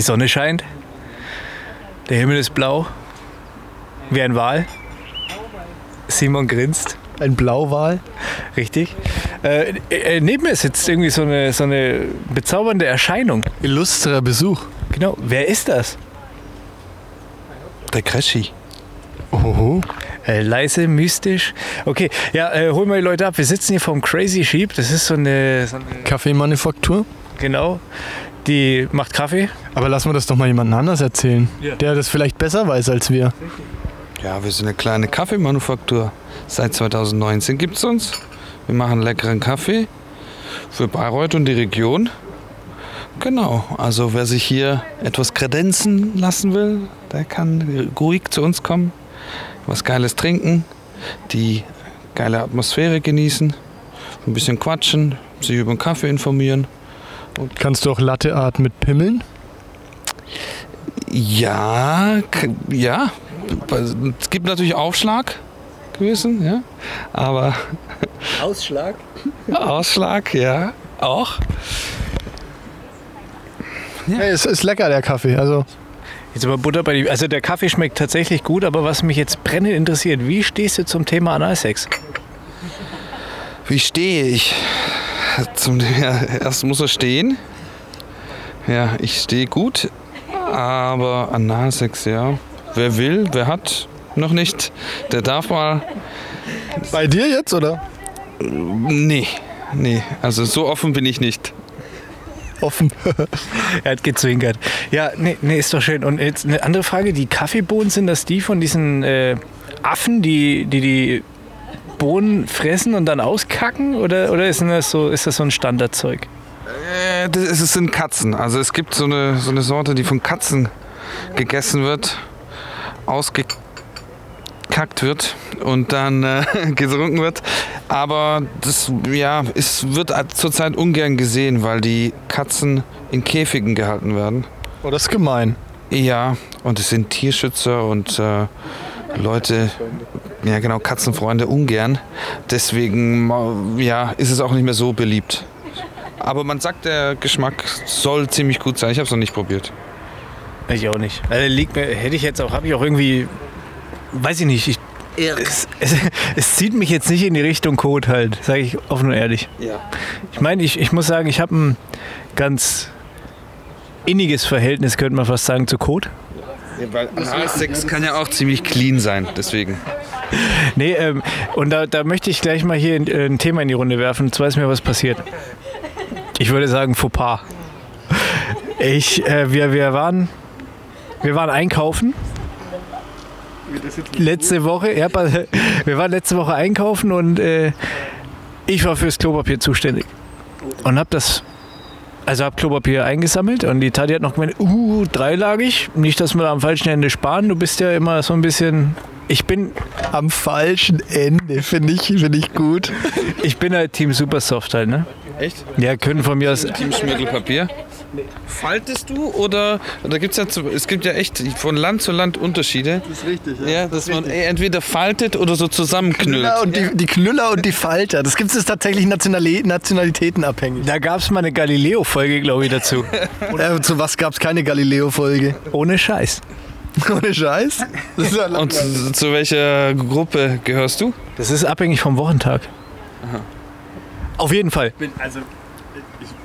Die Sonne scheint. Der Himmel ist blau. Wie ein Wal. Simon grinst. Ein Blauwal. Richtig. Äh, äh, neben mir sitzt irgendwie so eine, so eine bezaubernde Erscheinung. Illustrer Besuch. Genau. Wer ist das? Der Cresci. Oho. Äh, leise, mystisch. Okay, ja, äh, hol mal die Leute ab. Wir sitzen hier vom Crazy Sheep. Das ist so eine, so eine Kaffeemanufaktur. genau, die macht Kaffee. Aber lassen wir das doch mal jemand anders erzählen, Ja. der das vielleicht besser weiß als wir. Ja, wir sind eine kleine Kaffeemanufaktur. Seit 2019 gibt es uns. Wir machen leckeren Kaffee für Bayreuth und die Region. Genau, also wer sich hier etwas kredenzen lassen will, der kann ruhig zu uns kommen, was Geiles trinken, die geile Atmosphäre genießen, ein bisschen quatschen, sich über den Kaffee informieren. Kannst du auch Latteart mit Pimmeln? Ja, ja. Es gibt natürlich Aufschlag gewesen, ja. Aber Ausschlag. Ausschlag, ja, auch. Ja. es ist lecker, der Kaffee. Also Jetzt aber Butter bei die. Also der Kaffee schmeckt tatsächlich gut, aber was mich jetzt brennend interessiert, wie stehst du zum Thema Analsex? Wie stehe ich? Zum, erst muss er stehen. Ja, ich stehe gut. Aber Analsex, ja. Wer will, wer hat, noch nicht. Der darf mal. bei dir jetzt, oder? Nee, nee. Also so offen bin ich nicht. Offen. Er hat gezwinkert. Ja, nee, nee, ist doch schön. Und jetzt eine andere Frage: Die Kaffeebohnen, sind das die von diesen äh, Affen, die, die die Bohnen fressen und dann auskacken? Oder, oder ist, das so, ist das so ein Standardzeug? Äh, das, es sind Katzen. Also es gibt so eine, so eine Sorte, die von Katzen gegessen wird, ausgekackt wird und dann äh, getrunken wird. Aber das ja, es wird zurzeit ungern gesehen, weil die Katzen in Käfigen gehalten werden. Oh, das ist gemein. Ja, und es sind Tierschützer und äh, Leute, ja genau, Katzenfreunde ungern. Deswegen ja, ist es auch nicht mehr so beliebt. Aber man sagt, der Geschmack soll ziemlich gut sein. Ich habe es noch nicht probiert. Ich auch nicht. Also liegt mir, hätte ich jetzt auch, habe ich auch irgendwie, weiß ich nicht, ich, es, es, es zieht mich jetzt nicht in die Richtung Code halt, sage ich offen und ehrlich. Ja. Ich meine, ich, ich muss sagen, ich habe ein ganz inniges Verhältnis, könnte man fast sagen, zu Code. Weil Analsex kann ja auch ziemlich clean sein, deswegen. Nee, ähm, und da, da möchte ich gleich mal hier ein, äh, ein Thema in die Runde werfen. Zwar ist mir was passiert. Ich würde sagen Fauxpas. Ich, äh, wir, wir, waren, wir waren einkaufen. Letzte Woche, ja, wir waren letzte Woche einkaufen und äh, ich war fürs Klopapier zuständig. Und habe das, also habe Klopapier eingesammelt und die Tati hat noch gemeint, uh, dreilagig, nicht, dass wir da am falschen Ende sparen. Du bist ja immer so ein bisschen, ich bin, Am falschen Ende, finde ich, finde ich gut. Ich bin halt Team Supersoft halt, ne? Echt? Ja, können von mir aus. Team Schmirgelpapier. Faltest du oder da gibt's ja zu- es gibt ja echt von Land zu Land Unterschiede. Das ist richtig, Ja, dass man ey, entweder faltet oder so zusammenknüllt. Knüller und die, die Knüller und die Falter. Das gibt es tatsächlich nationali nationalitätenabhängig. Da gab es mal eine Galileo-Folge, glaube ich, dazu. Äh, zu was gab es keine Galileo-Folge? Ohne Scheiß. Ohne Scheiß? Das ist ja Und zu, zu welcher Gruppe gehörst du? Das ist abhängig vom Wochentag. Auf jeden Fall. also,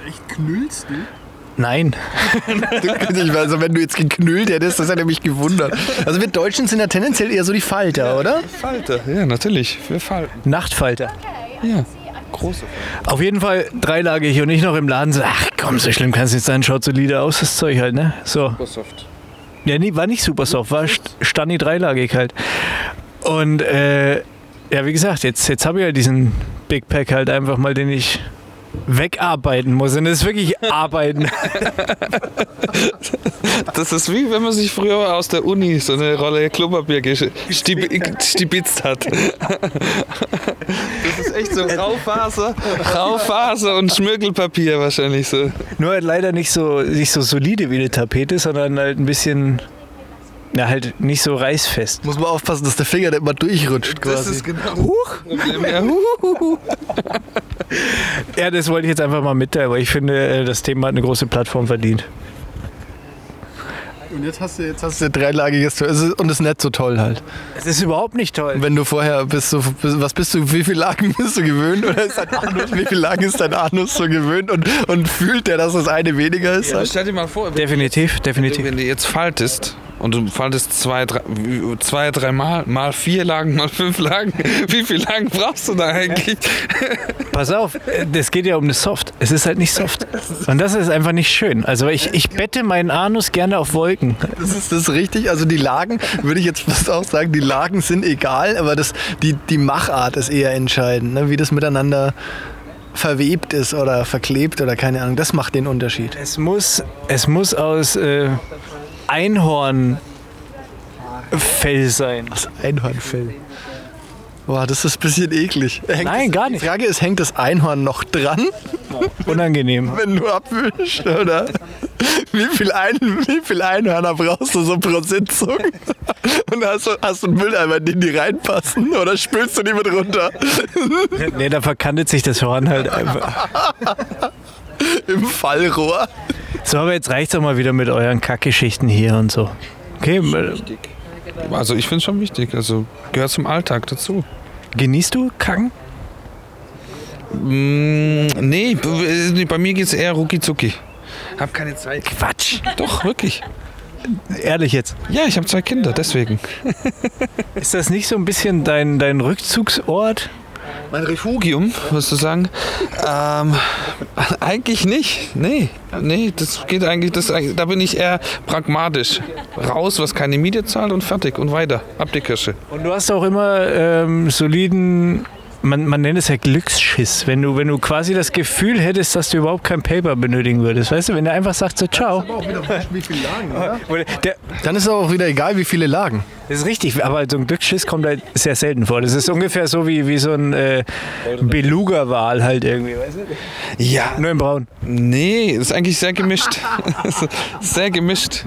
echt knüllst du? Nein. Also wenn du jetzt geknüllt hättest, das hätte mich gewundert. Also wir Deutschen sind ja tendenziell eher so die Falter, oder? Falter. Ja, natürlich. Wir falten. Nachtfalter. Ja. Große. Auf jeden Fall dreilagig und ich noch im Laden so, ach komm, so schlimm kann es nicht sein, schaut solide aus, das Zeug halt, ne? So. Soft. Ja, nee, war nicht super soft, war St- Stani dreilagig halt. Und äh, ja, wie gesagt, jetzt, jetzt habe ich ja diesen Big Pack halt einfach mal, den ich wegarbeiten muss. Und das ist wirklich arbeiten. Das ist wie wenn man sich früher aus der Uni so eine Rolle Klopapier gesch- stib- stibitzt hat. Das ist echt so Raufaser, Raufaser und Schmirgelpapier wahrscheinlich so. Nur halt leider nicht so, nicht so solide wie eine Tapete, sondern halt ein bisschen, na halt nicht so reißfest. Muss man aufpassen, dass der Finger nicht mal durchrutscht Das quasi. ist genau Huch. Problem. Ja, das wollte ich jetzt einfach mal mitteilen, weil ich finde, äh, das Thema hat eine große Plattform verdient. Und jetzt hast du, jetzt hast du dreilagiges Es ist- und es ist nicht so toll halt. Es ist überhaupt nicht toll. Wenn du vorher bist, so, was bist du, wie viele Lagen bist du gewöhnt? Oder ist dein Anus, wie viele Lagen ist dein Anus so gewöhnt und, und fühlt der, dass das eine weniger ist? Ja, Halt? stell dir mal vor, wenn, Definitiv, definitiv. wenn du jetzt faltest und du faltest zwei, drei, zwei, drei Mal, mal vier Lagen, mal fünf Lagen, wie viele Lagen brauchst du da eigentlich? Pass auf, es geht ja um das Soft. Es ist halt nicht soft. Und das ist einfach nicht schön. Also ich, ich bette meinen Anus gerne auf Wolken. Das ist das richtig. Also die Lagen, würde ich jetzt fast auch sagen, die Lagen sind egal, aber das, die, die Machart ist eher entscheidend, ne? wie das miteinander verwebt ist oder verklebt oder keine Ahnung. Das macht den Unterschied. Es muss, es muss aus äh, Einhornfell sein. Das Einhornfell. Boah, das ist ein bisschen eklig. Hängt Nein, das, gar Die nicht. Frage ist, hängt das Einhorn noch dran, Unangenehm. wenn du abwischst, oder? Wie viel, Ein wie viel Einhörner brauchst du so pro Sitzung? Und hast du, hast du einen Mülleimer, in den die reinpassen? Oder spülst du die mit runter? Nee, da verkantet sich das Horn halt einfach. Im Fallrohr? So, aber jetzt reicht's doch mal wieder mit euren Kackgeschichten hier und so. Okay, äh, Also ich finde es schon wichtig, also gehört zum Alltag dazu. genießt du Kacken? Mm, nee, b- bei mir geht es eher rucki zucki. Hab keine Zeit. Quatsch. Doch, wirklich. Ehrlich jetzt. Ja, ich habe zwei Kinder, deswegen. Ist das nicht so ein bisschen dein, dein Rückzugsort? Mein Refugium, würdest du sagen? Ähm, eigentlich nicht. Nee, nee, das geht eigentlich, das, da bin ich eher pragmatisch. Raus, was keine Miete zahlt und fertig und weiter. Ab die Kirsche. Und du hast auch immer ähm, soliden, man, man nennt es ja Glücksschiss, wenn du, wenn du quasi das Gefühl hättest, dass du überhaupt kein Paper benötigen würdest. Weißt du, wenn der einfach sagt so, ciao. Lagen, Dann ist es auch wieder egal, wie viele Lagen. Das ist richtig, aber so ein Glücksschiss kommt halt sehr selten vor. Das ist ungefähr so wie, wie so ein äh, Beluga-Wal halt irgendwie, weißt du? Ja. Nur in braun. Nee, das ist eigentlich sehr gemischt. sehr gemischt.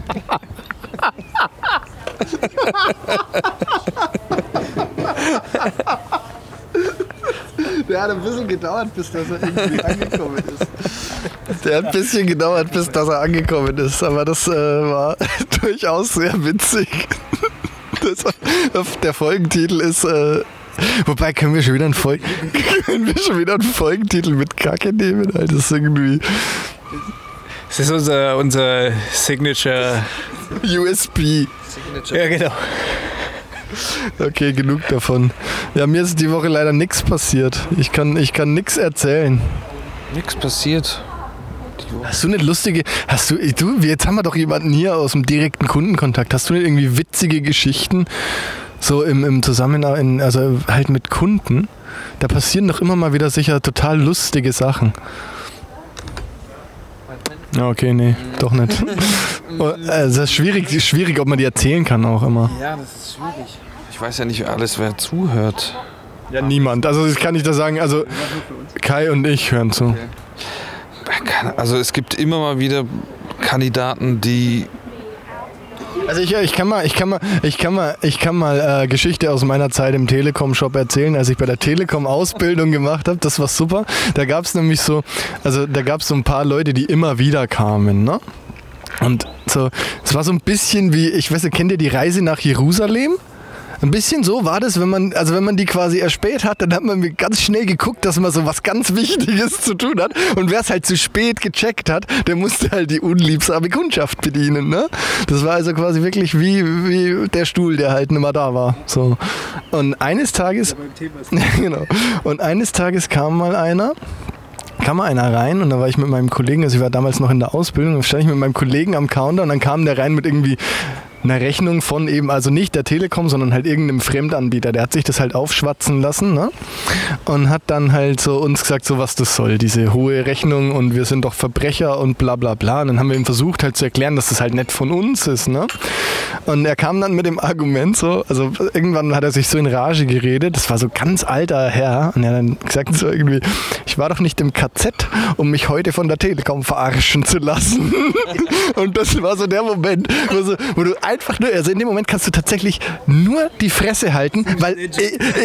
Der hat ein bisschen gedauert, bis dass er irgendwie angekommen ist. Der hat ein bisschen gedauert, bis dass er angekommen ist. Aber das äh, war durchaus sehr witzig. Das, der Folgentitel ist. Äh, wobei können wir schon wieder einen Folg können wir schon wieder einen Folgentitel mit Kacke nehmen? Alter, Das ist irgendwie Das ist unser, unser Signature. USB. Ja, genau. Okay, genug davon. Ja, mir ist die Woche leider nichts passiert. Ich kann, ich kann nichts erzählen. Nichts passiert. Hast du eine lustige, hast du, du, jetzt haben wir doch jemanden hier aus dem direkten Kundenkontakt. Hast du nicht irgendwie witzige Geschichten, so im, im Zusammenhang, also halt mit Kunden? Da passieren doch immer mal wieder sicher total lustige Sachen. Ja, okay, nee, doch nicht. Oh, also das ist schwierig, schwierig, ob man die erzählen kann auch immer. Ja, das ist schwierig. Ich weiß ja nicht alles, wer zuhört. Ja, niemand. Also das kann ich da sagen, also Kai und ich hören zu. Keine- Also es gibt immer mal wieder Kandidaten, die Also ich, ich kann mal, ich kann mal, ich kann mal, ich kann mal äh, Geschichte aus meiner Zeit im Telekom-Shop erzählen, als ich bei der Telekom Ausbildung gemacht habe. Das war super. Da gab es nämlich so, also da gab es so ein paar Leute, die immer wieder kamen, ne? Und so, es war so ein bisschen wie, ich weiß nicht, kennt ihr die Reise nach Jerusalem? Ein bisschen so war das, wenn man, also wenn man die quasi erspäht hat, dann hat man ganz schnell geguckt, dass man so was ganz Wichtiges zu tun hat. Und wer es halt zu spät gecheckt hat, der musste halt die unliebsame Kundschaft bedienen. Ne? Das war also quasi wirklich wie, wie der Stuhl, der halt nicht mehr da war. So. Und eines Tages, genau. Und eines Tages kam mal einer kam mal einer rein und da war ich mit meinem Kollegen, also ich war damals noch in der Ausbildung, da stand ich mit meinem Kollegen am Counter und dann kam der rein mit irgendwie einer Rechnung von eben, also nicht der Telekom, sondern halt irgendeinem Fremdanbieter. Der hat sich das halt aufschwatzen lassen ne? und hat dann halt so uns gesagt, so was das soll, diese hohe Rechnung und wir sind doch Verbrecher und bla bla bla. Und dann haben wir ihm versucht halt zu erklären, dass das halt nicht von uns ist. Ne? Und er kam dann mit dem Argument so, also irgendwann hat er sich so in Rage geredet, das war so ganz alter Herr und er hat dann gesagt so irgendwie, ich war doch nicht im KZ, um mich heute von der Telekom verarschen zu lassen. und das war so der Moment, wo, so, wo du einfach nur, also in dem Moment kannst du tatsächlich nur die Fresse halten, weil e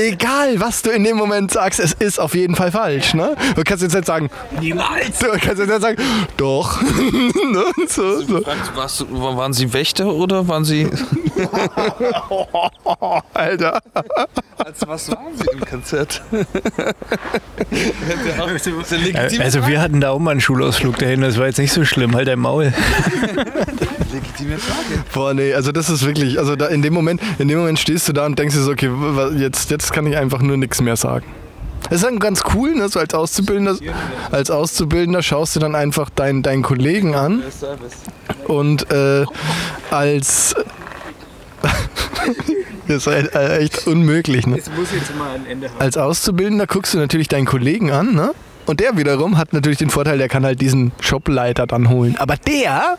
egal was du in dem Moment sagst, es ist auf jeden Fall falsch. Ne? Du kannst jetzt nicht sagen, Niemals! du kannst jetzt nicht sagen, doch. Ne? so, so. Was, waren Sie Wächter oder waren Sie. Alter. Als was waren Sie im Konzert? Also wir hatten da auch mal einen Schulausflug dahin, das war jetzt nicht so schlimm, halt dein Maul. Legitime Frage. Boah, nee, also das ist wirklich, also da in dem Moment, in dem Moment stehst du da und denkst dir so, okay, jetzt, jetzt kann ich einfach nur nichts mehr sagen. Das ist dann ganz cool, ne? so als Auszubildender, als Auszubildender schaust du dann einfach deinen, deinen Kollegen an und äh, als das ist halt, äh, echt unmöglich. Ne? muss jetzt mal ein Ende haben. Als Auszubildender guckst du natürlich deinen Kollegen an, ne? Und der wiederum hat natürlich den Vorteil, der kann halt diesen Shopleiter dann holen. Aber der,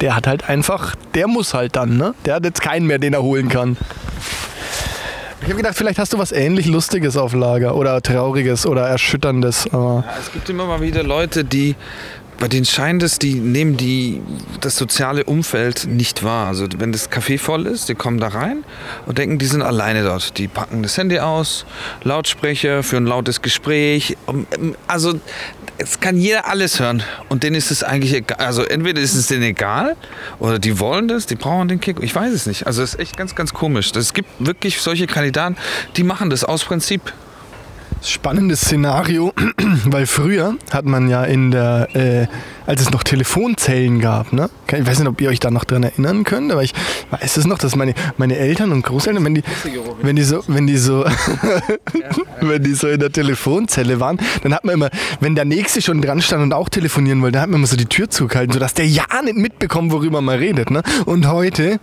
der hat halt einfach, der muss halt dann, ne? Der hat jetzt keinen mehr, den er holen kann. Ich habe gedacht, vielleicht hast du was ähnlich Lustiges auf Lager oder Trauriges oder Erschütterndes. Aber Es gibt immer mal wieder Leute, die bei denen scheint es, die nehmen die, das soziale Umfeld nicht wahr. Also wenn das Café voll ist, die kommen da rein und denken, die sind alleine dort. Die packen das Handy aus, Lautsprecher für ein lautes Gespräch. Also es kann jeder alles hören und denen ist es eigentlich egal. Also entweder ist es denen egal oder die wollen das, die brauchen den Kick. Ich weiß es nicht. Also es ist echt ganz, ganz komisch. Es gibt wirklich solche Kandidaten, die machen das aus Prinzip. Spannendes Szenario, weil früher hat man ja in der, äh, als es noch Telefonzellen gab, ne? Ich weiß nicht, ob ihr euch da noch dran erinnern könnt, aber ich weiß es noch, dass meine, meine Eltern und Großeltern, wenn die, wenn die so, wenn die so, wenn die so in der Telefonzelle waren, dann hat man immer, wenn der Nächste schon dran stand und auch telefonieren wollte, dann hat man immer so die Tür zugehalten, sodass der ja nicht mitbekommt, worüber man redet, ne? Und heute,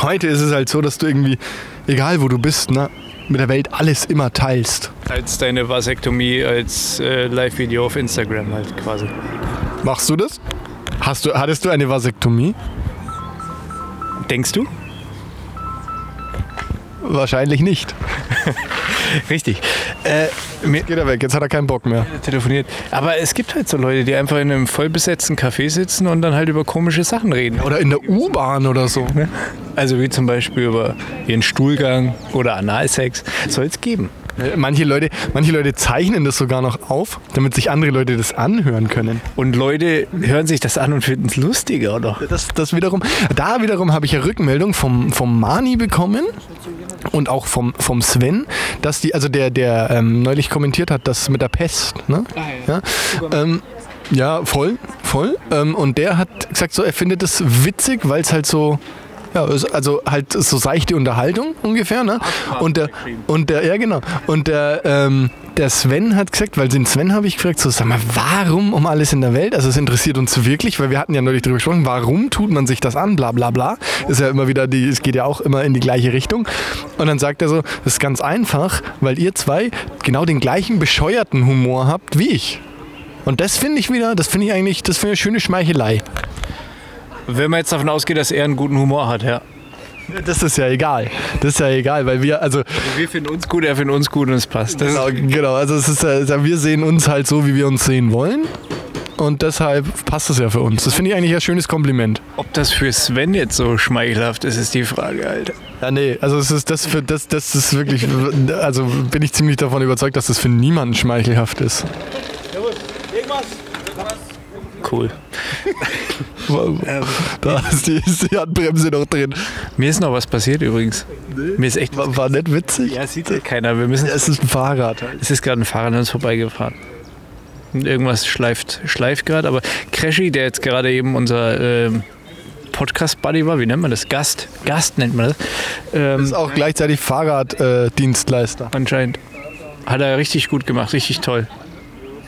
heute ist es halt so, dass du irgendwie, egal wo du bist, ne? Mit der Welt alles immer teilst. Als deine Vasektomie als äh, Live-Video auf Instagram halt quasi. Machst du das? Hast du, hattest du eine Vasektomie? Denkst du? Wahrscheinlich nicht. Richtig. Äh, mir Geht er weg, jetzt hat er keinen Bock mehr. telefoniert. Aber es gibt halt so Leute, die einfach in einem vollbesetzten Café sitzen und dann halt über komische Sachen reden. Oder in der U-Bahn oder so. Ne? Also wie zum Beispiel über ihren Stuhlgang oder Analsex. Soll es geben. Manche Leute, manche Leute zeichnen das sogar noch auf, damit sich andere Leute das anhören können. Und Leute hören sich das an und finden es lustiger, oder? Das, das wiederum, da wiederum habe ich ja Rückmeldung vom, vom Mani bekommen und auch vom, vom Sven, dass die, also der, der ähm, neulich kommentiert hat, das mit der Pest, ne? Ja, ähm, ja voll, voll. Ähm, und der hat gesagt, so, er findet es witzig, weil es halt so, ja, also halt so seichte Unterhaltung ungefähr, ne? Und der, und der, ja genau. Und der, ähm, der Sven hat gesagt, weil den Sven habe ich gefragt, so sag mal, warum um alles in der Welt? Also es interessiert uns wirklich, weil wir hatten ja neulich darüber gesprochen, warum tut man sich das an, bla bla bla. Ist ja immer wieder, die, es geht ja auch immer in die gleiche Richtung. Und dann sagt er so, das ist ganz einfach, weil ihr zwei genau den gleichen bescheuerten Humor habt wie ich. Und das finde ich wieder, das finde ich eigentlich, das finde ich eine schöne Schmeichelei. Wenn man jetzt davon ausgeht, dass er einen guten Humor hat, ja. Das ist ja egal. Das ist ja egal, weil wir, also Wir finden uns gut, er findet uns gut und es passt. Das Genau, genau. Also es ist, ja- wir sehen uns halt so, wie wir uns sehen wollen. Und deshalb passt es ja für uns. Das finde ich eigentlich ein schönes Kompliment. ob das für Sven jetzt so schmeichelhaft ist, ist die Frage, Alter. Ja, nee, also es ist das für das, das ist wirklich, also bin ich ziemlich davon überzeugt, dass das für niemanden schmeichelhaft ist. Cool. Da ist die, ist die Handbremse noch drin. Mir ist noch was passiert übrigens. Mir ist echt. War, war nicht witzig? Ja, sieht ja keiner. Wir müssen. Es ist ein Fahrrad. Es ist gerade ein Fahrer an uns vorbeigefahren. Und irgendwas schleift, schleift gerade. Aber Crashy, der jetzt gerade eben unser ähm, Podcast-Buddy war, wie nennt man das? Gast. Gast nennt man das. Ähm, Ist auch gleichzeitig Fahrraddienstleister. Äh, anscheinend. Hat er richtig gut gemacht, richtig toll.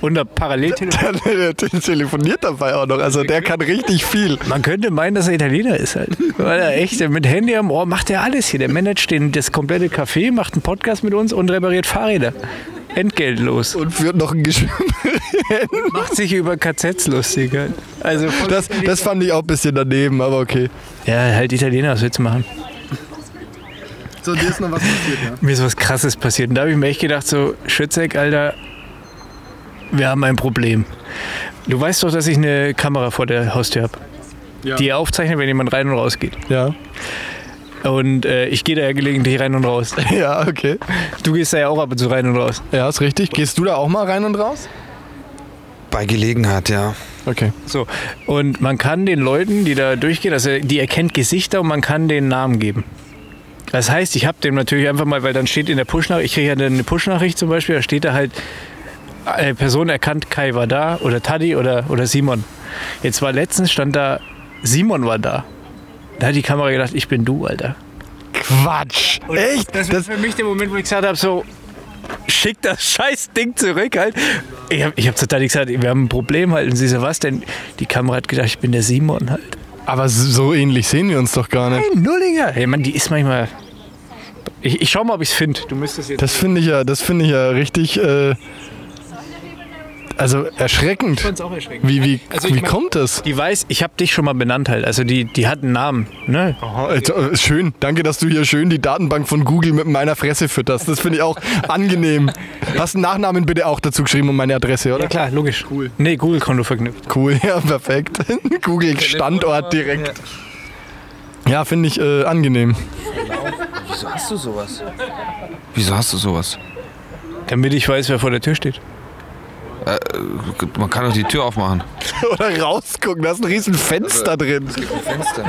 Und parallel telefoniert. der, telefoniert dabei auch noch. Also der kann richtig viel. Man könnte meinen, dass er Italiener ist halt. Weil er echt mit Handy am Ohr macht er alles hier. Der managt den, das komplette Café, macht einen Podcast mit uns und repariert Fahrräder. Entgeltlos. Und führt noch ein Gespräch. Macht sich über KZs lustig. Halt. Also Das, das fand ich auch ein bisschen daneben, aber okay. ja, halt Italiener, was willst du machen? So, dir ist noch was passiert, ja? Mir ist was krasses passiert. Und da habe ich mir echt gedacht, so, Schützeck, Alter, wir haben ein Problem. Du weißt doch, dass ich eine Kamera vor der Haustür habe. die aufzeichnet, wenn jemand rein und raus geht. Ja. Und äh, ich gehe da ja gelegentlich rein und raus. Ja, okay. Du gehst da ja auch ab und zu rein und raus. Ja, ist richtig. Gehst du da auch mal rein und raus? Bei Gelegenheit, ja. Okay. So. Und man kann den Leuten, die da durchgehen, also die erkennt Gesichter und man kann den Namen geben. Das heißt, ich habe dem natürlich einfach mal, weil dann steht in der Push-Nachricht, ich kriege ja eine Push-Nachricht zum Beispiel, da steht da halt, eine Person erkannt, Kai war da oder Taddy oder, oder Simon. Jetzt war letztens, stand da, Simon war da. Da hat die Kamera gedacht, ich bin du, Alter. Quatsch. Echt? Das war für mich der Moment, wo ich gesagt habe, so, schick das scheiß Ding zurück halt. Ich habe ich hab zu Taddy gesagt, wir haben ein Problem halt. Und sie so, was denn? Die Kamera hat gedacht, ich bin der Simon halt. aber so ähnlich sehen wir uns doch gar nicht. Ein Nullinger. Hey, Mann, die ist manchmal... Ich, ich schau mal, ob ich es finde. Du müsstest jetzt... Das finde ich ja, das finde ich ja richtig, äh, also erschreckend. fand's auch erschreckend. Wie, wie, Also ich wie mein- kommt das? Die weiß, ich habe dich schon mal benannt halt. Also die, die hat einen Namen. Ne? Oh, äh, schön, danke, dass du hier schön die Datenbank von Google mit meiner Fresse fütterst. Das finde ich auch angenehm. Hast einen Nachnamen bitte auch dazu geschrieben und meine Adresse, oder? Ja klar, logisch. Cool. Nee, Google-Konto verknüpft. Cool, ja, perfekt. Google Standort direkt. Ja, finde ich äh, angenehm. Wieso hast du sowas? Wieso hast du sowas? Damit ich weiß, wer vor der Tür steht. Man kann doch die Tür aufmachen. Oder rausgucken, da ist ein riesen Fenster drin.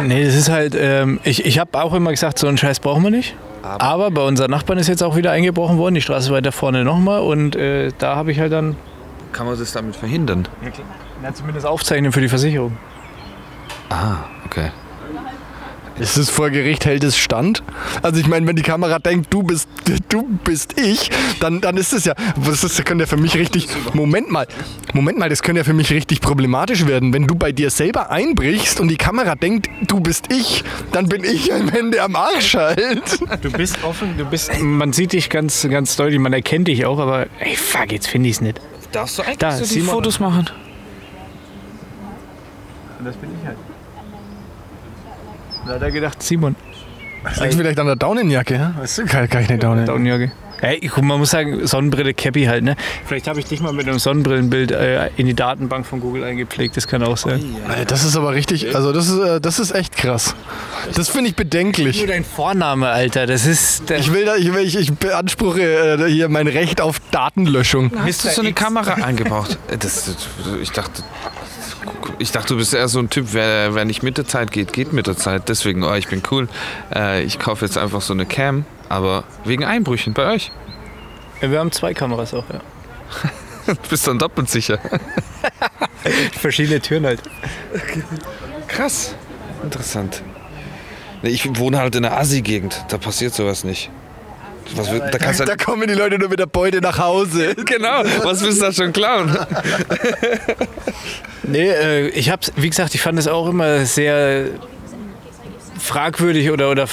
Nee, das ist halt, ähm, ich, ich habe auch immer gesagt, so einen Scheiß brauchen wir nicht. Aber, bei unseren Nachbarn ist jetzt auch wieder eingebrochen worden, die Straße weiter vorne nochmal. Und äh, da habe ich halt dann Kann man das damit verhindern? ja, zumindest aufzeichnen für die Versicherung. Ah, okay. Ist es vor Gericht hält es stand? Also ich meine, wenn die Kamera denkt, du bist du bist ich, dann, dann ist es ja, das, ist, das könnte ja für mich richtig, Moment mal, Moment mal, das könnte ja für mich richtig problematisch werden. Wenn du bei dir selber einbrichst und die Kamera denkt, du bist ich, dann bin ich am Ende am Arsch halt. Du bist offen, du bist, man sieht dich ganz, ganz deutlich, man erkennt dich auch, aber ey, fuck, jetzt finde ich es nicht. Darfst du eigentlich Da, so die. Fotos machen? Das bin ich halt. Da hat er gedacht, Simon. Das liegt vielleicht an der Daunenjacke, ja? Weißt du, kann, kann ich nicht Daunen. Daunenjacke. Hey, guck, man muss sagen, Sonnenbrille, Cappy halt, ne? Vielleicht habe ich dich mal mit einem Sonnenbrillenbild äh, in die Datenbank von Google eingepflegt, das kann auch sein. Äh, Das ist aber richtig, also das ist, äh, das ist echt krass. Das finde ich bedenklich. Nur dein Vorname, Alter, das ist... Ich will da, ich, will, ich, ich beanspruche äh, hier mein Recht auf Datenlöschung. Hast du so eine Kamera eingebaut? Das, das, ich dachte, ich dachte, du bist eher so ein Typ, wer, wer nicht mit der Zeit geht, geht mit der Zeit. Deswegen, oh, ich bin cool. Äh, ich kaufe jetzt einfach so eine Cam, aber wegen Einbrüchen bei euch. Ja, wir haben zwei Kameras auch, ja. Du bist dann doppelt sicher. Verschiedene Türen halt. Krass. Interessant. Ich wohne halt in der Assi-Gegend. Da passiert sowas nicht. Was, wird- da kannst du Da kommen die Leute nur mit der Beute nach Hause. genau, was willst du da schon klauen? Nee, äh, ich hab's, wie gesagt, ich fand es auch immer sehr fragwürdig oder, oder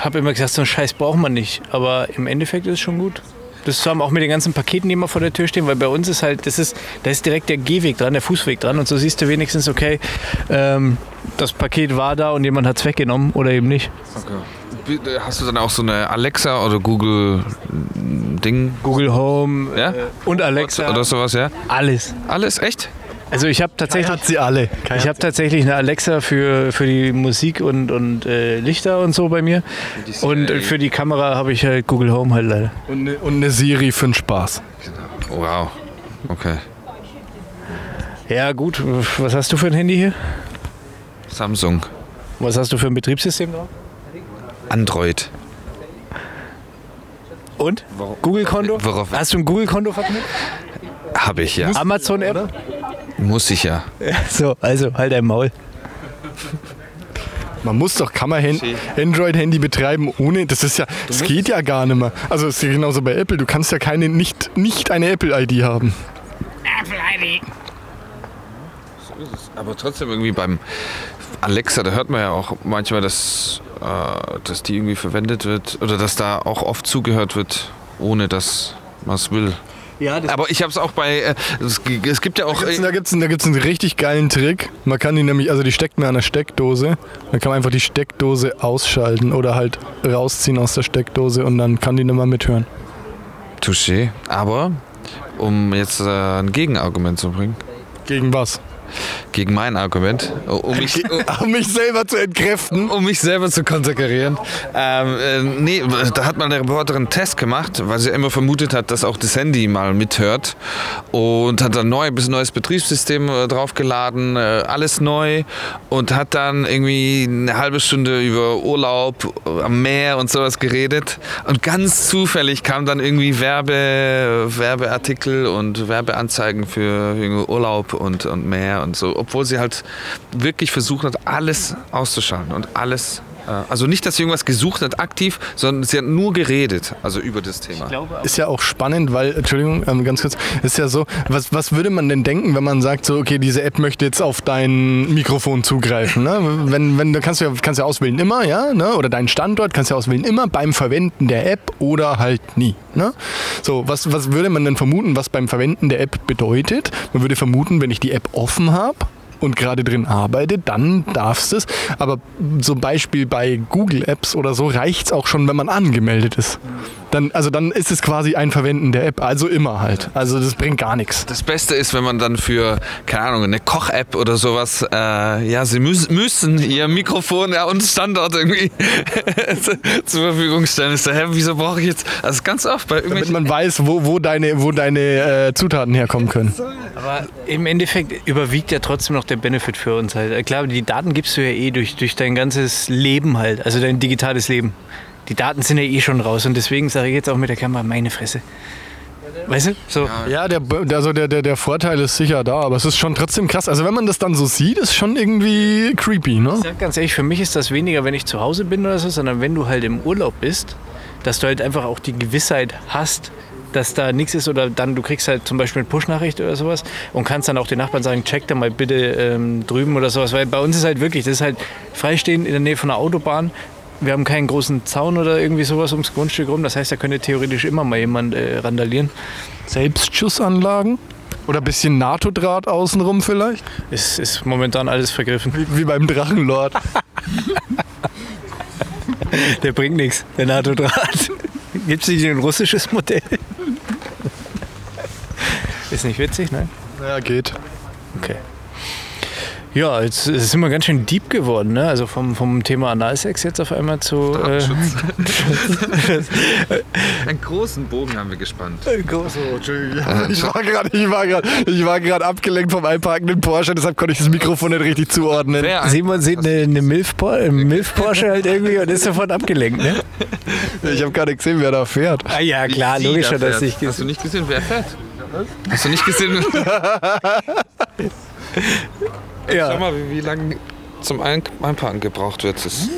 habe immer gesagt, so einen Scheiß braucht man nicht. Aber im Endeffekt ist es schon gut. Das haben auch mit den ganzen Paketen, die immer vor der Tür stehen, weil bei uns ist halt, das ist, da ist direkt der Gehweg dran, der Fußweg dran und so siehst du wenigstens, okay, ähm, das Paket war da und jemand hat es weggenommen oder eben nicht. Hast du dann auch so eine Alexa oder Google Ding? Google Home Ja? äh, und Alexa, Oder sowas, ja? alles. Alles, echt? Also ich habe tatsächlich, Hat sie alle. Ich habe tatsächlich eine Alexa für, für die Musik und, und äh, Lichter und so bei mir. Und äh, für die Kamera habe ich halt Google Home halt leider. Und eine, und eine Siri für den Spaß. Wow. Okay. Ja gut, was hast du für ein Handy hier? Samsung. Was hast du für ein Betriebssystem drauf? Android. Und? Google-Konto? Worauf- Hast du ein Google-Konto verknüpft? Habe ich ja. Amazon-App? Muss ich ja. So, also halt dein Maul. Man muss doch, kann man Hand- Android-Handy betreiben ohne, das ist ja, das geht ja gar nicht mehr. Also es ist ja genauso bei Apple, du kannst ja keine, nicht, nicht eine Apple-ID haben. Aber trotzdem irgendwie beim Alexa, da hört man ja auch manchmal, dass, dass die irgendwie verwendet wird oder dass da auch oft zugehört wird, ohne dass man es will. Ja, das Aber ich habe es auch bei, äh, es, es gibt ja auch, Da äh, gibt es da gibt's einen richtig geilen Trick. Man kann die nämlich, also die steckt mir an der Steckdose. Dann kann man einfach die Steckdose ausschalten oder halt rausziehen aus der Steckdose und dann kann die nicht mehr mithören. Touché. Aber um jetzt äh, ein Gegenargument zu bringen, Gegen was? Gegen mein Argument, um mich, Um mich selber zu entkräften. um mich selber zu konterkarieren. Ähm, äh, nee, da hat mal eine Reporterin einen Test gemacht, weil sie immer vermutet hat, dass auch das Handy mal mithört. Und hat dann neu, ein bisschen neues Betriebssystem äh, draufgeladen, äh, alles neu. Und hat dann irgendwie eine halbe Stunde über Urlaub äh, am Meer und sowas geredet. Und ganz zufällig kam dann irgendwie Werbe, Werbeartikel und Werbeanzeigen für Urlaub und, und Meer und so. Obwohl sie halt wirklich versucht hat, alles auszuschalten und alles. Äh, Also nicht, dass sie irgendwas gesucht hat aktiv, sondern sie hat nur geredet, also über das Thema. Ist ja auch spannend, weil, Entschuldigung, ähm, ganz kurz, ist ja so, was, was würde man denn denken, wenn man sagt, so, okay, diese App möchte jetzt auf dein Mikrofon zugreifen? Ne? Wenn, wenn, du kannst ja, kannst ja auswählen immer, ja, ne? oder deinen Standort kannst du ja auswählen immer beim Verwenden der App oder halt nie. Ne? So, was, was würde man denn vermuten, was beim Verwenden der App bedeutet? Man würde vermuten, wenn ich die App offen habe, und gerade drin arbeite, dann darfst es. Aber zum Beispiel bei Google Apps oder so reicht es auch schon, wenn man angemeldet ist. Dann, also dann ist es quasi ein Verwenden der App. Also immer halt. Also das bringt gar nichts. Das Beste ist, wenn man dann für, keine Ahnung, eine Koch-App oder sowas, äh, ja, sie müssen, müssen ihr Mikrofon ja, und Standort irgendwie zur Verfügung stellen. Ist so, hä, wieso brauche ich jetzt, also ganz oft bei Damit man weiß, wo, wo deine, wo deine äh, Zutaten herkommen können. Aber im Endeffekt überwiegt ja trotzdem noch der Benefit für uns halt. Äh, Klar, die Daten gibst du ja eh durch, durch dein ganzes Leben halt, also dein digitales Leben. Die Daten sind ja eh schon raus und deswegen sage ich jetzt auch mit der Kamera meine Fresse. Weißt du? So. Ja, der, also der, der, der Vorteil ist sicher da, aber es ist schon trotzdem krass. Also wenn man das dann so sieht, ist schon irgendwie creepy, ne? Ich sag ganz ehrlich, für mich ist das weniger, wenn ich zu Hause bin oder so, sondern wenn du halt im Urlaub bist, dass du halt einfach auch die Gewissheit hast, dass da nichts ist oder dann du kriegst halt zum Beispiel eine Push-Nachricht oder sowas und kannst dann auch den Nachbarn sagen, check da mal bitte ähm, drüben oder sowas, weil bei uns ist halt wirklich, das ist halt freistehend in der Nähe von der Autobahn. Wir haben keinen großen Zaun oder irgendwie sowas ums Grundstück rum, das heißt, da könnte theoretisch immer mal jemand äh, randalieren. Selbstschussanlagen? Oder ein bisschen NATO-Draht außenrum vielleicht? Es ist momentan alles vergriffen. Wie, wie beim Drachenlord. Der bringt nichts, der NATO-Draht. Gibt es nicht ein russisches Modell? Ist nicht witzig, ne? Ja, geht. Okay. Ja, jetzt sind wir ganz schön deep geworden, ne? Also vom, vom Thema Analsex jetzt auf einmal zu. Äh, Einen großen Bogen haben wir gespannt. Ich war gerade, ich war gerade, ich war gerade abgelenkt vom einparkenden Porsche, deshalb konnte ich das Mikrofon nicht richtig zuordnen. Wer? Simon sieht eine, eine Milf, Milf Porsche halt irgendwie und ist sofort abgelenkt, ne? Ich habe gerade gesehen, wer da fährt. Ah ja, klar, Wie logisch, der dass ich Hast du nicht gesehen, wer fährt? Hast du nicht gesehen? Schau ja. mal, wie, wie lange zum Ein Einparken gebraucht wird. Das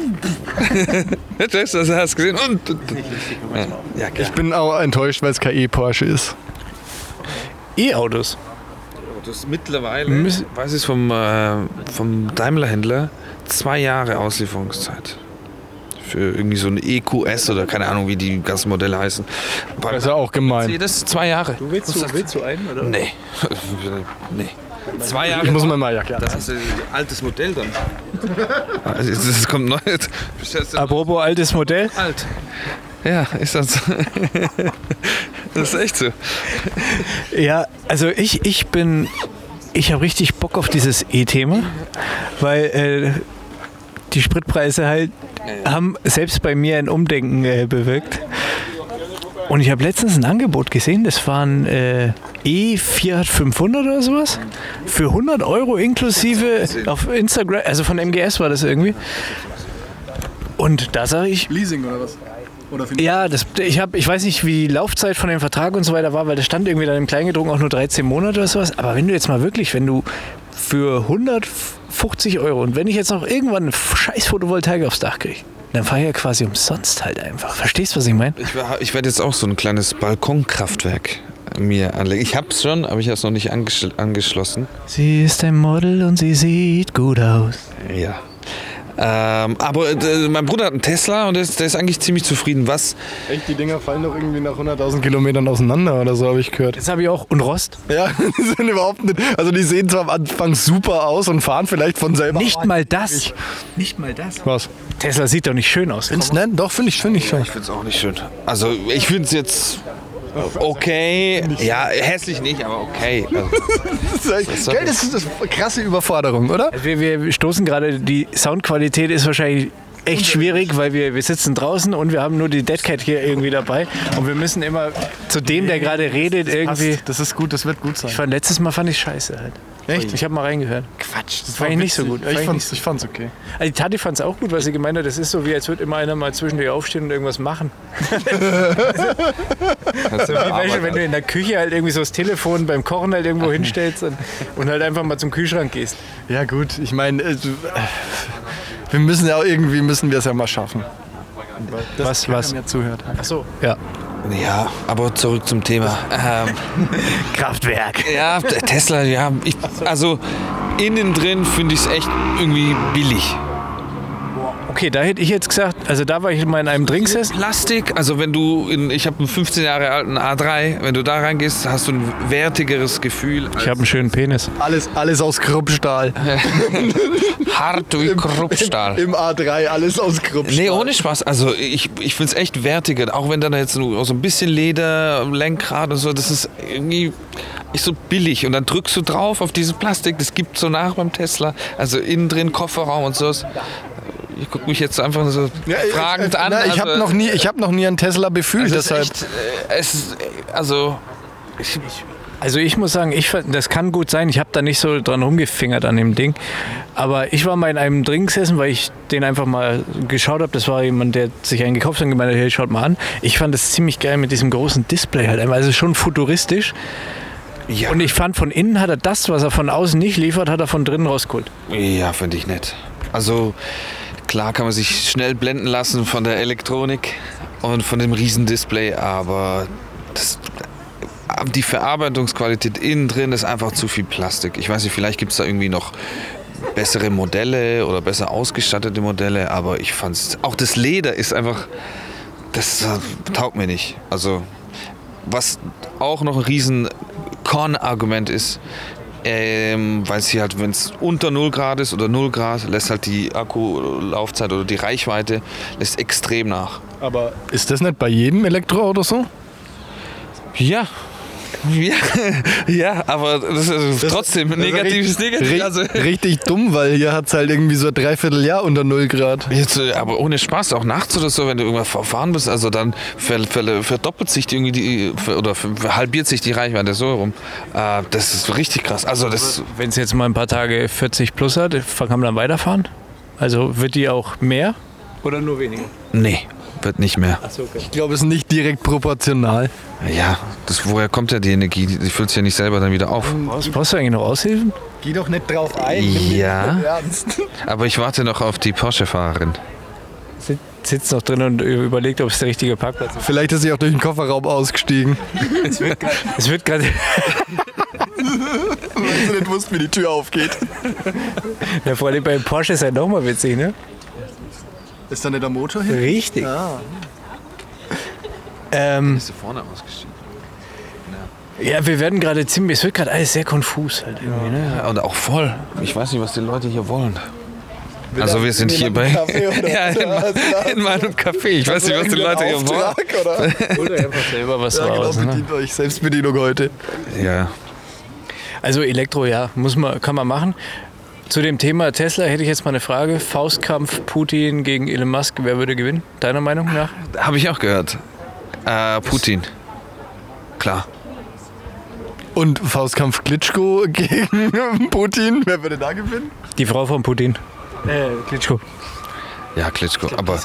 Jackst du hast gesehen? Und, ja, ja, Ich bin auch enttäuscht, weil es kein E-Porsche ist. E-Autos. Das ist mittlerweile, Müssen- weiß ich vom, äh, vom Daimler-Händler, zwei Jahre Auslieferungszeit. Für irgendwie so ein EQS oder keine Ahnung, wie die ganzen Modelle heißen. Das ist ja auch gemein. Mercedes zwei Jahre. Willst du, willst du einen? Oder? Nee. nee. Zwei Jahre. Ich muss mal mal, ja klar. Das ist ein altes Modell dann. Also, das kommt neu. Apropos altes Modell. alt. Ja, ist das. Das ist echt so. Ja, also ich, ich bin, ich habe richtig Bock auf dieses E-Thema, weil äh, die Spritpreise halt haben selbst bei mir ein Umdenken äh, bewirkt. Und ich habe letztens ein Angebot gesehen, das waren äh, E4 500 oder sowas, für 100 Euro inklusive auf Instagram, also von MGS war das irgendwie. Und da sage ich, Leasing oder was? Oder ja, das, ich, hab, ich weiß nicht, wie die Laufzeit von dem Vertrag und so weiter war, weil das stand irgendwie dann im Kleingedruckten auch nur 13 Monate oder sowas. Aber wenn du jetzt mal wirklich, wenn du für 150 Euro und wenn ich jetzt noch irgendwann ein scheiß Photovoltaik aufs Dach kriege, dann fahre ich ja quasi umsonst halt einfach. Verstehst du, was ich meine? Ich, ich werde jetzt auch so ein kleines Balkonkraftwerk mir anlegen. Ich habe es schon, aber ich habe es noch nicht angeschl angeschlossen. Sie ist ein Model und sie sieht gut aus. Ja. Ähm, aber äh, mein Bruder hat einen Tesla und der ist, der ist eigentlich ziemlich zufrieden. Was? Echt, die Dinger fallen doch irgendwie nach 100.000 Kilometern auseinander oder so, habe ich gehört. Jetzt habe ich auch, und Rost? Ja, die sind überhaupt nicht. Also, die sehen zwar am Anfang super aus und fahren vielleicht von selber. Nicht mal das. Nicht mal das. Was? Tesla sieht doch nicht schön aus. Findest du? Doch, finde ich, finde ich schon. Ich finde es auch nicht schön. Also ich finde es jetzt Okay, ja, hässlich nicht, aber okay. Also, Das ist, gell, das ist eine krasse Überforderung, oder? Also wir, wir stoßen gerade, die Soundqualität ist wahrscheinlich echt schwierig, weil wir, wir sitzen draußen und wir haben nur die Deadcat hier irgendwie dabei und wir müssen immer zu dem, der gerade redet, irgendwie... Das ist gut, das wird gut sein. Ich fand, letztes Mal fand ich scheiße halt. Echt? Ich habe mal reingehört. Quatsch, das war nicht so gut. Ich Fand ich fand's, ich fand's okay. Also die Tati fand es auch gut, weil sie gemeint hat, das ist so wie, als würde immer einer mal zwischendurch aufstehen und irgendwas machen. Wie, weißt du, wenn du in der Küche halt irgendwie so das Telefon beim Kochen halt irgendwo hinstellst und, und halt einfach mal zum Kühlschrank gehst. Ja gut, ich meine, äh, wir müssen ja auch irgendwie müssen wir es ja mal schaffen. Das Was, was? Mehr zuhört. Ach so. Ja. Ja, aber zurück zum Thema. Ähm, Kraftwerk. ja, Tesla, ja, ich, also innen drin finde ich es echt irgendwie billig. Okay, da hätte ich jetzt gesagt, also da war ich mal in einem Drinksess. Plastik, also wenn du, in, ich habe einen 15 Jahre alten A3, wenn du da reingehst, hast du ein wertigeres Gefühl. Ich habe einen schönen Penis. Alles, alles aus Kruppstahl. hart wie Kruppstahl. Im A3 alles aus Kruppstahl. Nee, ohne Spaß. Also ich, ich finde es echt wertiger. Auch wenn dann jetzt nur so ein bisschen Leder, Lenkrad und so, das ist irgendwie nicht so billig. Und dann drückst du drauf auf dieses Plastik, das gibt so nach beim Tesla. Also innen drin Kofferraum und so. Ich gucke mich jetzt einfach so Ja, ich- fragend äh, an. Na, ich habe Also, noch nie, ich habe noch nie einen Tesla befühlt, das ist deshalb. echt, äh, es äh, also ich, Also ich muss sagen, ich, das kann gut sein. Ich habe da nicht so dran rumgefingert an dem Ding. Aber ich war mal in einem Drinks-Essen, weil ich den einfach mal geschaut habe. Das war jemand, der sich einen gekauft hat und gemeint hat, hey, schaut mal an. Ich fand das ziemlich geil mit diesem großen Display halt. einfach. Also schon futuristisch. ja, Und ich fand, von innen hat er das, was er von außen nicht liefert, hat er von drinnen rausgeholt. ja finde ich nett. Also klar kann man sich schnell blenden lassen von der Elektronik und von dem Riesendisplay, aber das, die Verarbeitungsqualität innen drin ist einfach zu viel Plastik. Ich weiß nicht, vielleicht gibt es da irgendwie noch bessere Modelle oder besser ausgestattete Modelle, aber ich fand's auch das Leder ist einfach das taugt mir nicht. Also was auch noch ein riesen Con-Argument ist, ähm, weil sie halt, wenn es unter 0 Grad ist oder 0 Grad, lässt halt die Akkulaufzeit oder die Reichweite lässt extrem nach. Aber ist das nicht bei jedem Elektroauto so? Ja. Ja, ja, aber das ist trotzdem negatives Negativ. Ri Also, richtig dumm, weil hier hat es halt irgendwie so ein Dreivierteljahr unter 0 Grad. jetzt, äh, aber ohne Spaß, auch nachts oder so, wenn du irgendwann verfahren bist, also dann ver, ver, verdoppelt sich die irgendwie die, oder halbiert sich die Reichweite so rum. Äh, das ist richtig krass. Also das Wenn es jetzt mal ein paar Tage 40 plus hat, kann man dann weiterfahren? Also wird die auch mehr oder nur weniger? Nee, wird nicht mehr. Achso, okay. Ich glaube, es ist nicht direkt proportional. Ja, das, woher kommt ja die Energie? Die, füllt sich ja nicht selber dann wieder auf. Brauchst, brauchst du eigentlich noch Aushilfen? Geh doch nicht drauf ein. Ja. Ernst. Aber ich warte noch auf die Porsche-Fahrerin. Sit- Sitzt noch drin und überlegt, ob es der richtige Parkplatz ist. Vielleicht ist sie auch durch den Kofferraum ausgestiegen. Es wird gerade. Weil sie nicht wusste, wie die Tür aufgeht. Ja, vor allem beim Porsche ist ja nochmal witzig, ne? Ist da nicht der Motor hin? Richtig. Ah. Ähm, Bist du vorne ausgestiegen? ja, wir werden gerade ziemlich. Es wird gerade alles sehr konfus halt irgendwie, ne? Und auch voll. Ich weiß nicht, was die Leute hier wollen. Also wir sind hier bei ja, in, in meinem Café. Ich weiß nicht, was die Leute hier wollen. Oder? Oder einfach selber was Ja, genau, raus. Ne? bedient euch. Selbstbedienung heute. Ja. Also Elektro, ja, muss man, kann man machen. Zu dem Thema Tesla hätte ich jetzt mal eine Frage. Faustkampf Putin gegen Elon Musk, wer würde gewinnen? Deiner Meinung nach? Habe ich auch gehört. Äh, Putin. Klar. Und Faustkampf Klitschko gegen Putin. Wer würde da gewinnen? Die Frau von Putin. Äh, Klitschko. Ja, Klitschko. Aber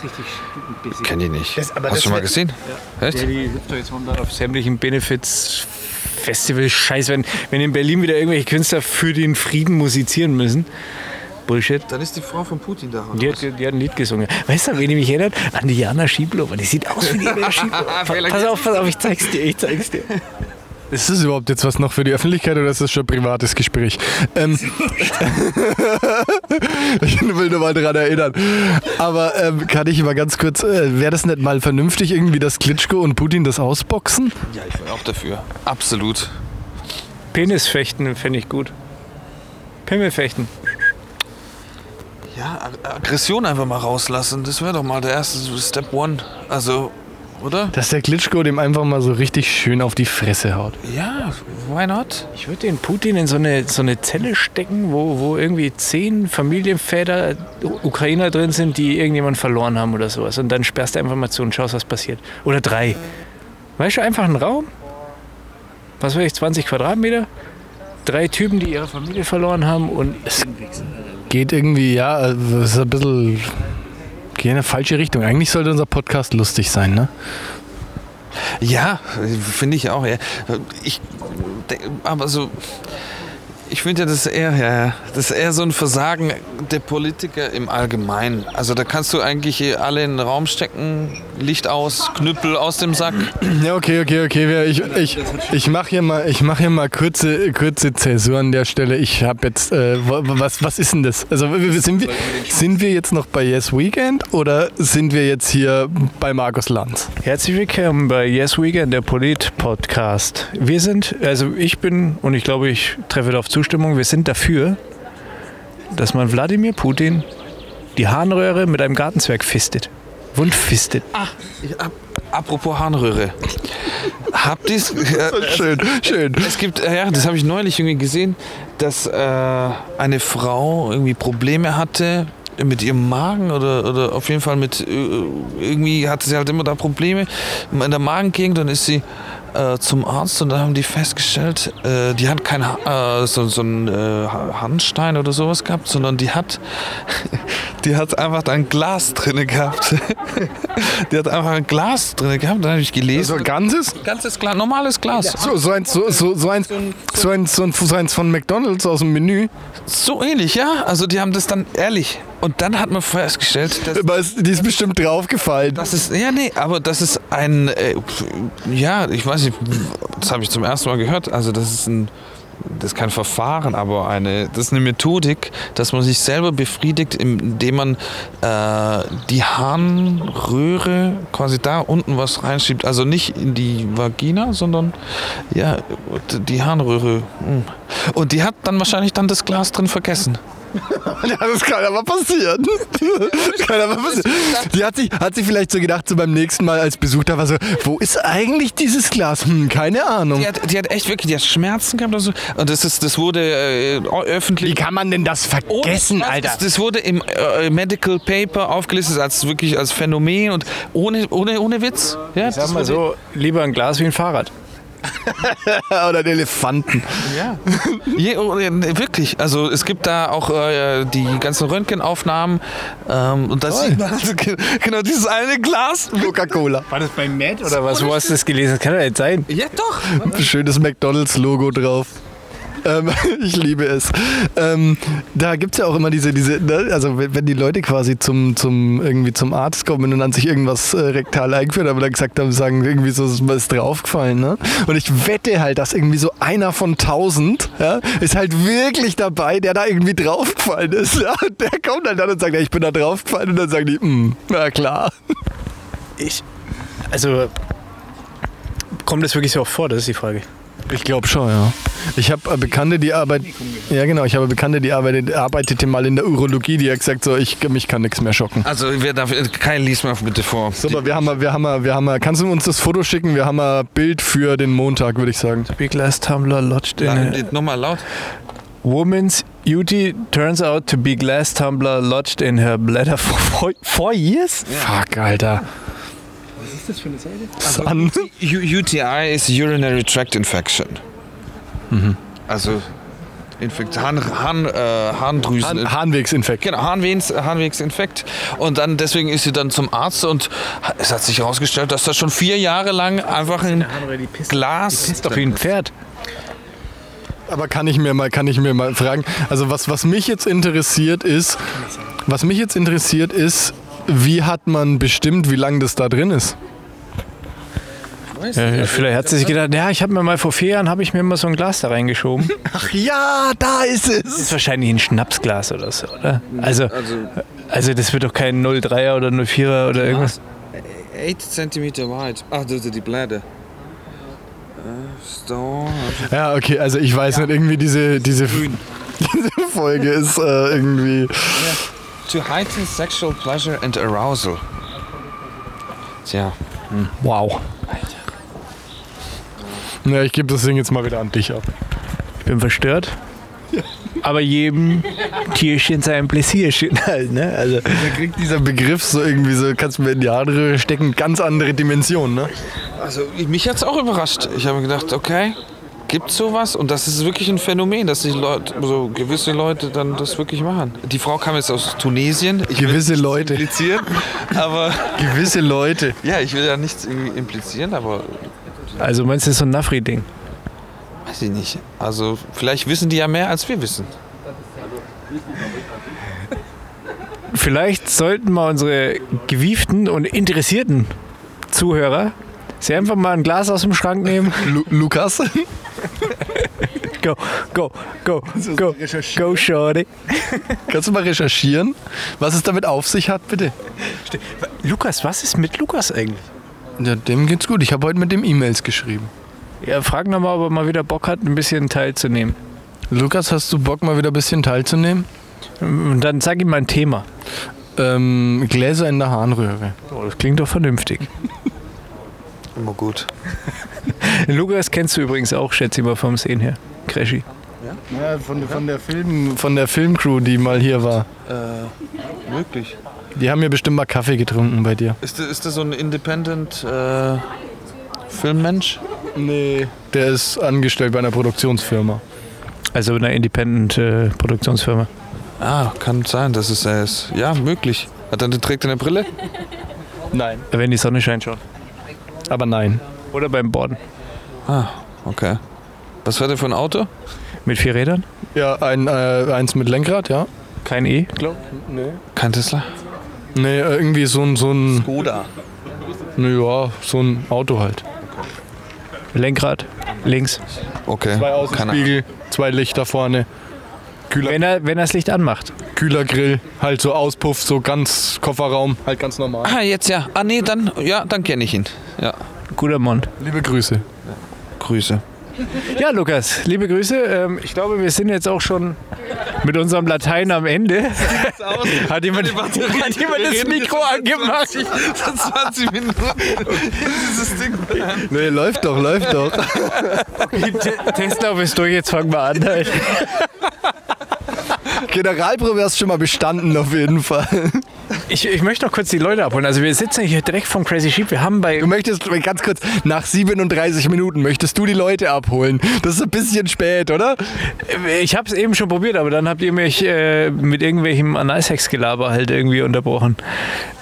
kenne die nicht. Das- aber Hast du schon mal gesehen? Echt? Ja, die hüpft doch jetzt momentan auf sämtlichen Benefits, Festival, Scheiß, wenn, wenn in Berlin wieder irgendwelche Künstler für den Frieden musizieren müssen. Bullshit. Dann ist die Frau von Putin da. Die hat, die hat ein Lied gesungen. Weißt du, wen ich mich erinnert? An die Jana Schieblover. Die sieht aus wie die Jana Schieblover. pass auf, pass auf, ich zeig's dir, ich zeig's dir. Ist das überhaupt jetzt was noch für die Öffentlichkeit oder ist das schon ein privates Gespräch? Ähm, ich will nur mal daran erinnern. Aber ähm, kann ich mal ganz kurz, äh, wäre das nicht mal vernünftig irgendwie, dass Klitschko und Putin das ausboxen? Ja, ich bin auch dafür. Absolut. Penisfechten fände ich gut. Pimmelfechten. Ja, Ag- Aggression einfach mal rauslassen. Das wäre doch mal der erste Step One. Also oder? Dass der Klitschko dem einfach mal so richtig schön auf die Fresse haut. Ja, why not? Ich würde den Putin in so eine, so eine Zelle stecken, wo, wo irgendwie zehn Familienväter Ukrainer drin sind, die irgendjemand verloren haben oder sowas. Und dann sperrst du einfach mal zu und schaust, was passiert. Oder drei. Weißt du, einfach ein Raum. Was weiß ich, 20 Quadratmeter. Drei Typen, die ihre Familie verloren haben und Geht irgendwie, ja, also es ist ein bisschen. Geht in eine falsche Richtung. Eigentlich sollte unser Podcast lustig sein, ne? Ja, finde ich auch. Ja. Ich, aber so, ich finde ja, das ist eher, ja, ja, das ist eher so ein Versagen der Politiker im Allgemeinen. Also da kannst du eigentlich alle in den Raum stecken, Licht aus, Knüppel aus dem Sack. Ja, okay, okay, okay. Ich, ich, ich mache hier mal, ich mach hier mal kurze, kurze Zäsur an der Stelle. Ich habe jetzt, äh, was, was ist denn das? Also sind wir, sind wir jetzt noch bei Yes Weekend oder sind wir jetzt hier bei Markus Lanz? Herzlich willkommen bei Yes Weekend, der Polit-Podcast. Wir sind, also ich bin, und ich glaube, ich treffe darauf Zustimmung, wir sind dafür, dass man Wladimir Putin die Harnröhre mit einem Gartenzwerg fistet. Wundfistet. Ich, ap apropos Harnröhre. Habt ihr Schön, schön. Es gibt, äh, ja, das habe ich neulich irgendwie gesehen, dass äh, eine Frau irgendwie Probleme hatte mit ihrem Magen oder, oder auf jeden Fall mit, äh, irgendwie hatte sie halt immer da Probleme in der Magengegend, dann ist sie äh, zum Arzt und dann haben die festgestellt, äh, die hat kein Ha- äh, so, so einen äh, Handstein oder sowas gehabt, sondern die hat, die hat einfach da ein Glas drin gehabt. die hat einfach ein Glas drin gehabt, dann habe ich gelesen. So ein ganzes? ganzes Glas, normales Glas. So, so eins, so, so, so eins, so eins, so ein- so eins von McDonalds aus dem Menü. So ähnlich, ja. Also die haben das dann ehrlich. Und dann hat man festgestellt, dass Die ist bestimmt draufgefallen. das ist, ja nee, aber das ist ein, äh, ja, ich weiß nicht, das habe ich zum ersten Mal gehört. Also das ist ein, das ist kein Verfahren, aber eine, das ist eine Methodik, dass man sich selber befriedigt, indem man äh, die Harnröhre quasi da unten was reinschiebt. Also nicht in die Vagina, sondern ja, die Harnröhre. mm. Und die hat dann wahrscheinlich dann das Glas drin vergessen. Ja, das kann aber passieren. kann aber passieren. Die hat sich, hat sich vielleicht so gedacht, so beim nächsten Mal als Besuch da war so, wo ist eigentlich dieses Glas? Hm, keine Ahnung. Die hat, die hat echt wirklich, die hat Schmerzen gehabt oder so. Und das, ist, das wurde äh, öffentlich. Wie kann man denn das vergessen, Ohne- Alter? Das, das wurde im äh, Medical Paper aufgelistet als wirklich als Phänomen und ohne, ohne, ohne Witz. Ja, Sag mal so, lieber ein Glas wie ein Fahrrad. Oder ein Elefanten. Ja. Je, oh, nee, wirklich. Also es gibt da auch äh, die ganzen Röntgenaufnahmen ähm, und das sieht man also, ge- genau dieses eine Glas. Coca-Cola. War das bei Matt oder was? Wo hast du das gelesen? Das kann doch nicht sein. Ja, doch. Schönes McDonalds-Logo drauf. Ähm, ich liebe es. Ähm, da gibt es ja auch immer diese, diese ne? also wenn die Leute quasi zum, zum, irgendwie zum Arzt kommen und dann sich irgendwas äh, rektal eingeführt haben, dann gesagt haben, sagen irgendwie so, was ist draufgefallen. Ne? Und ich wette halt, dass irgendwie so einer von tausend ja, ist halt wirklich dabei, der da irgendwie draufgefallen ist. Ja? Und der kommt halt dann und sagt, ja, ich bin da draufgefallen und dann sagen die, "Hm, na klar. Ich, also, kommt das wirklich so oft vor? Das ist die Frage. Ich glaube schon, ja. Ich habe äh, Bekannte, die arbeitet. Ja, genau. Ich habe Bekannte, die arbeitet, arbeitete mal in der Urologie, die hat gesagt, so, ich, mich kann nichts mehr schocken. Also wer darf, kein lies mir bitte vor. So, aber wir haben, wir haben, wir haben, kannst du uns das Foto schicken? Wir haben ein Bild für den Montag, würde ich sagen. Big Glass Tumbler lodged in a Nochmal laut. woman's Beauty turns out to be glass tumbler lodged in her bladder for four, four years. Fuck, Alter. Was ist das für eine Seite? Sun. U UTI ist Urinary Tract Infection. Mhm. Also Infekt, Harn, Harn, äh, Harndrüsen. Harn, Harnwegsinfekt. Genau, Harnwehens, Harnwegsinfekt. Und dann deswegen ist sie dann zum Arzt und es hat sich herausgestellt, dass das schon vier Jahre lang einfach ein Glas. Ist doch wie ein Pferd. Aber kann ich mir mal, kann ich mir mal fragen, also was, was mich jetzt interessiert ist, was mich jetzt interessiert ist, wie hat man bestimmt, wie lange das da drin ist? Ja, vielleicht hat sie sich gedacht, ja, ich habe mir mal vor vier Jahren habe ich mir mal so ein Glas da reingeschoben. Ach ja, da ist Das es. ist wahrscheinlich ein Schnapsglas oder so, oder? Also, also das wird doch kein 03er oder 04er oder irgendwas. 8 cm wide. Ach, das ist die Blätter. Stone. Ja, okay, also ich weiß nicht, irgendwie diese, diese, diese Folge ist äh, irgendwie. To heighten sexual pleasure and arousal. Tja. Wow. Ja, ich gebe das Ding jetzt mal wieder an dich ab. Ich bin verstört. Aber jedem Tierchen sein Pläsierchen halt, ne? Also, Da kriegt dieser Begriff so irgendwie so, kannst du mir in die Haare stecken, ganz andere Dimensionen, ne? Also mich hat es auch überrascht. Ich habe mir gedacht, okay, gibt es sowas? Und das ist wirklich ein Phänomen, dass die Leute, so gewisse Leute dann das wirklich machen. Die Frau kam jetzt aus Tunesien. Ich will Gewisse Leute. Implizieren, aber Gewisse Leute. ja, ich will ja nichts irgendwie implizieren, aber also meinst du, das ist so ein Nafri-Ding? weiß ich nicht. Also vielleicht wissen die ja mehr, als wir wissen. Vielleicht sollten mal unsere gewieften und interessierten Zuhörer sie einfach mal ein Glas aus dem Schrank nehmen. Lu Lukas? Go, go, go, go, go, Shorty. Kannst du mal recherchieren, was es damit auf sich hat, bitte? Lukas, was ist mit Lukas eigentlich? Ja, dem geht's gut. Ich habe heute mit dem E-Mails geschrieben. Ja, frag nochmal, ob er mal wieder Bock hat, ein bisschen teilzunehmen. Lukas, hast du Bock, mal wieder ein bisschen teilzunehmen? Und dann sag ihm mal ein Thema. Ähm, Gläser in der Harnröhre. Oh, das klingt doch vernünftig. Immer gut. Lukas kennst du übrigens auch, schätze ich mal vom Sehen her. Creshy. Ja, von, von, der Film, von der Filmcrew, die mal hier war. Äh, möglich. Die haben mir bestimmt mal Kaffee getrunken bei dir. Ist das, ist das so ein Independent äh, Filmmensch? Nee. Der ist angestellt bei einer Produktionsfirma. Also einer Independent-Produktionsfirma. Ah, kann sein, dass es er ist. Ja, möglich. Hat er, trägt er eine Brille? Nein. Wenn die Sonne scheint schon. Aber nein. Oder beim Borden. Ah, okay. Was fährt er für ein Auto? Mit vier Rädern? Ja, ein, äh, eins mit Lenkrad, ja. Kein E? Nee. Kein Tesla? Nee, äh, irgendwie so ein, so ein, Skoda. nee, ja, so ein Auto halt. Lenkrad? Links. Okay. Zwei Außenspiegel, zwei Lichter vorne, kühler, Wenn er, wenn er das Licht anmacht. kühler Grill, halt so Auspuff, so ganz Kofferraum, halt ganz normal. Ah, jetzt ja. Ah, nee, dann, ja, dann kenne ich ihn. Ja. Guter Mann. Liebe Grüße. Grüße. Ja, Lukas, liebe Grüße. Ähm, ich glaube, wir sind jetzt auch schon mit unserem Latein am Ende. Hat jemand, hat jemand das Mikro angemacht? 20 Minuten. Dieses Ding. Nee, läuft doch, läuft doch. Testlauf ist durch, jetzt fangen wir an. Halt. Generalprobe hast du schon mal bestanden, auf jeden Fall. Ich, ich möchte noch kurz die Leute abholen. Also wir sitzen hier direkt vom Crazy Sheep. Wir haben bei Du möchtest, ganz kurz, nach 37 Minuten möchtest du die Leute abholen. Das ist ein bisschen spät, oder? Ich habe es eben schon probiert, aber dann habt ihr mich äh, mit irgendwelchem Analsex-Gelaber halt irgendwie unterbrochen.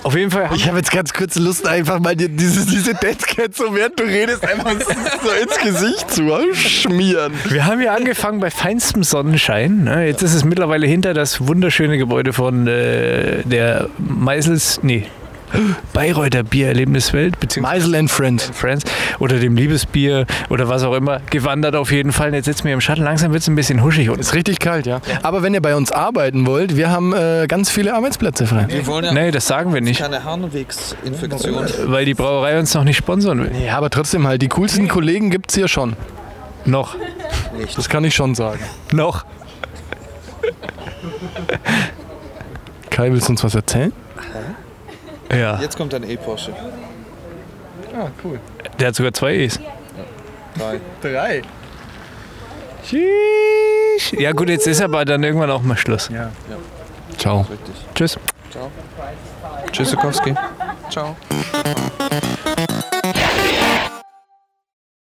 Auf jeden Fall. Ich habe jetzt ganz kurz Lust, einfach mal diese, diese Deadcat, so während du redest, einfach so ins Gesicht zu schmieren. Wir haben ja angefangen bei feinstem Sonnenschein. ne? Jetzt ist es mittlerweile hinter das wunderschöne Gebäude von äh, der Meisels, nee, Bayreuther Biererlebniswelt, beziehungsweise Meisel and Friends. Friends oder dem Liebesbier oder was auch immer gewandert auf jeden Fall. Und Jetzt sitzen wir im Shuttle. Langsam wird es ein bisschen huschig. Und Ist richtig kalt, ja. Aber wenn ihr bei uns arbeiten wollt, wir haben äh, ganz viele Arbeitsplätze frei. Wir wollen ja nee, das sagen wir nicht, keine Harnwegsinfektion. weil die Brauerei uns noch nicht sponsern will. Ja, aber trotzdem halt, die coolsten Kollegen gibt es hier schon. Noch. Das kann ich schon sagen. Noch. Kai, willst du uns was erzählen? Ja. Jetzt kommt ein E-Porsche. Ah, cool. Der hat sogar zwei E's. Drei. Drei. Sheesh. Ja gut, jetzt ist aber dann irgendwann auch mal Schluss. Ciao. Richtig. Tschüss. Tschüssikowski. Ciao.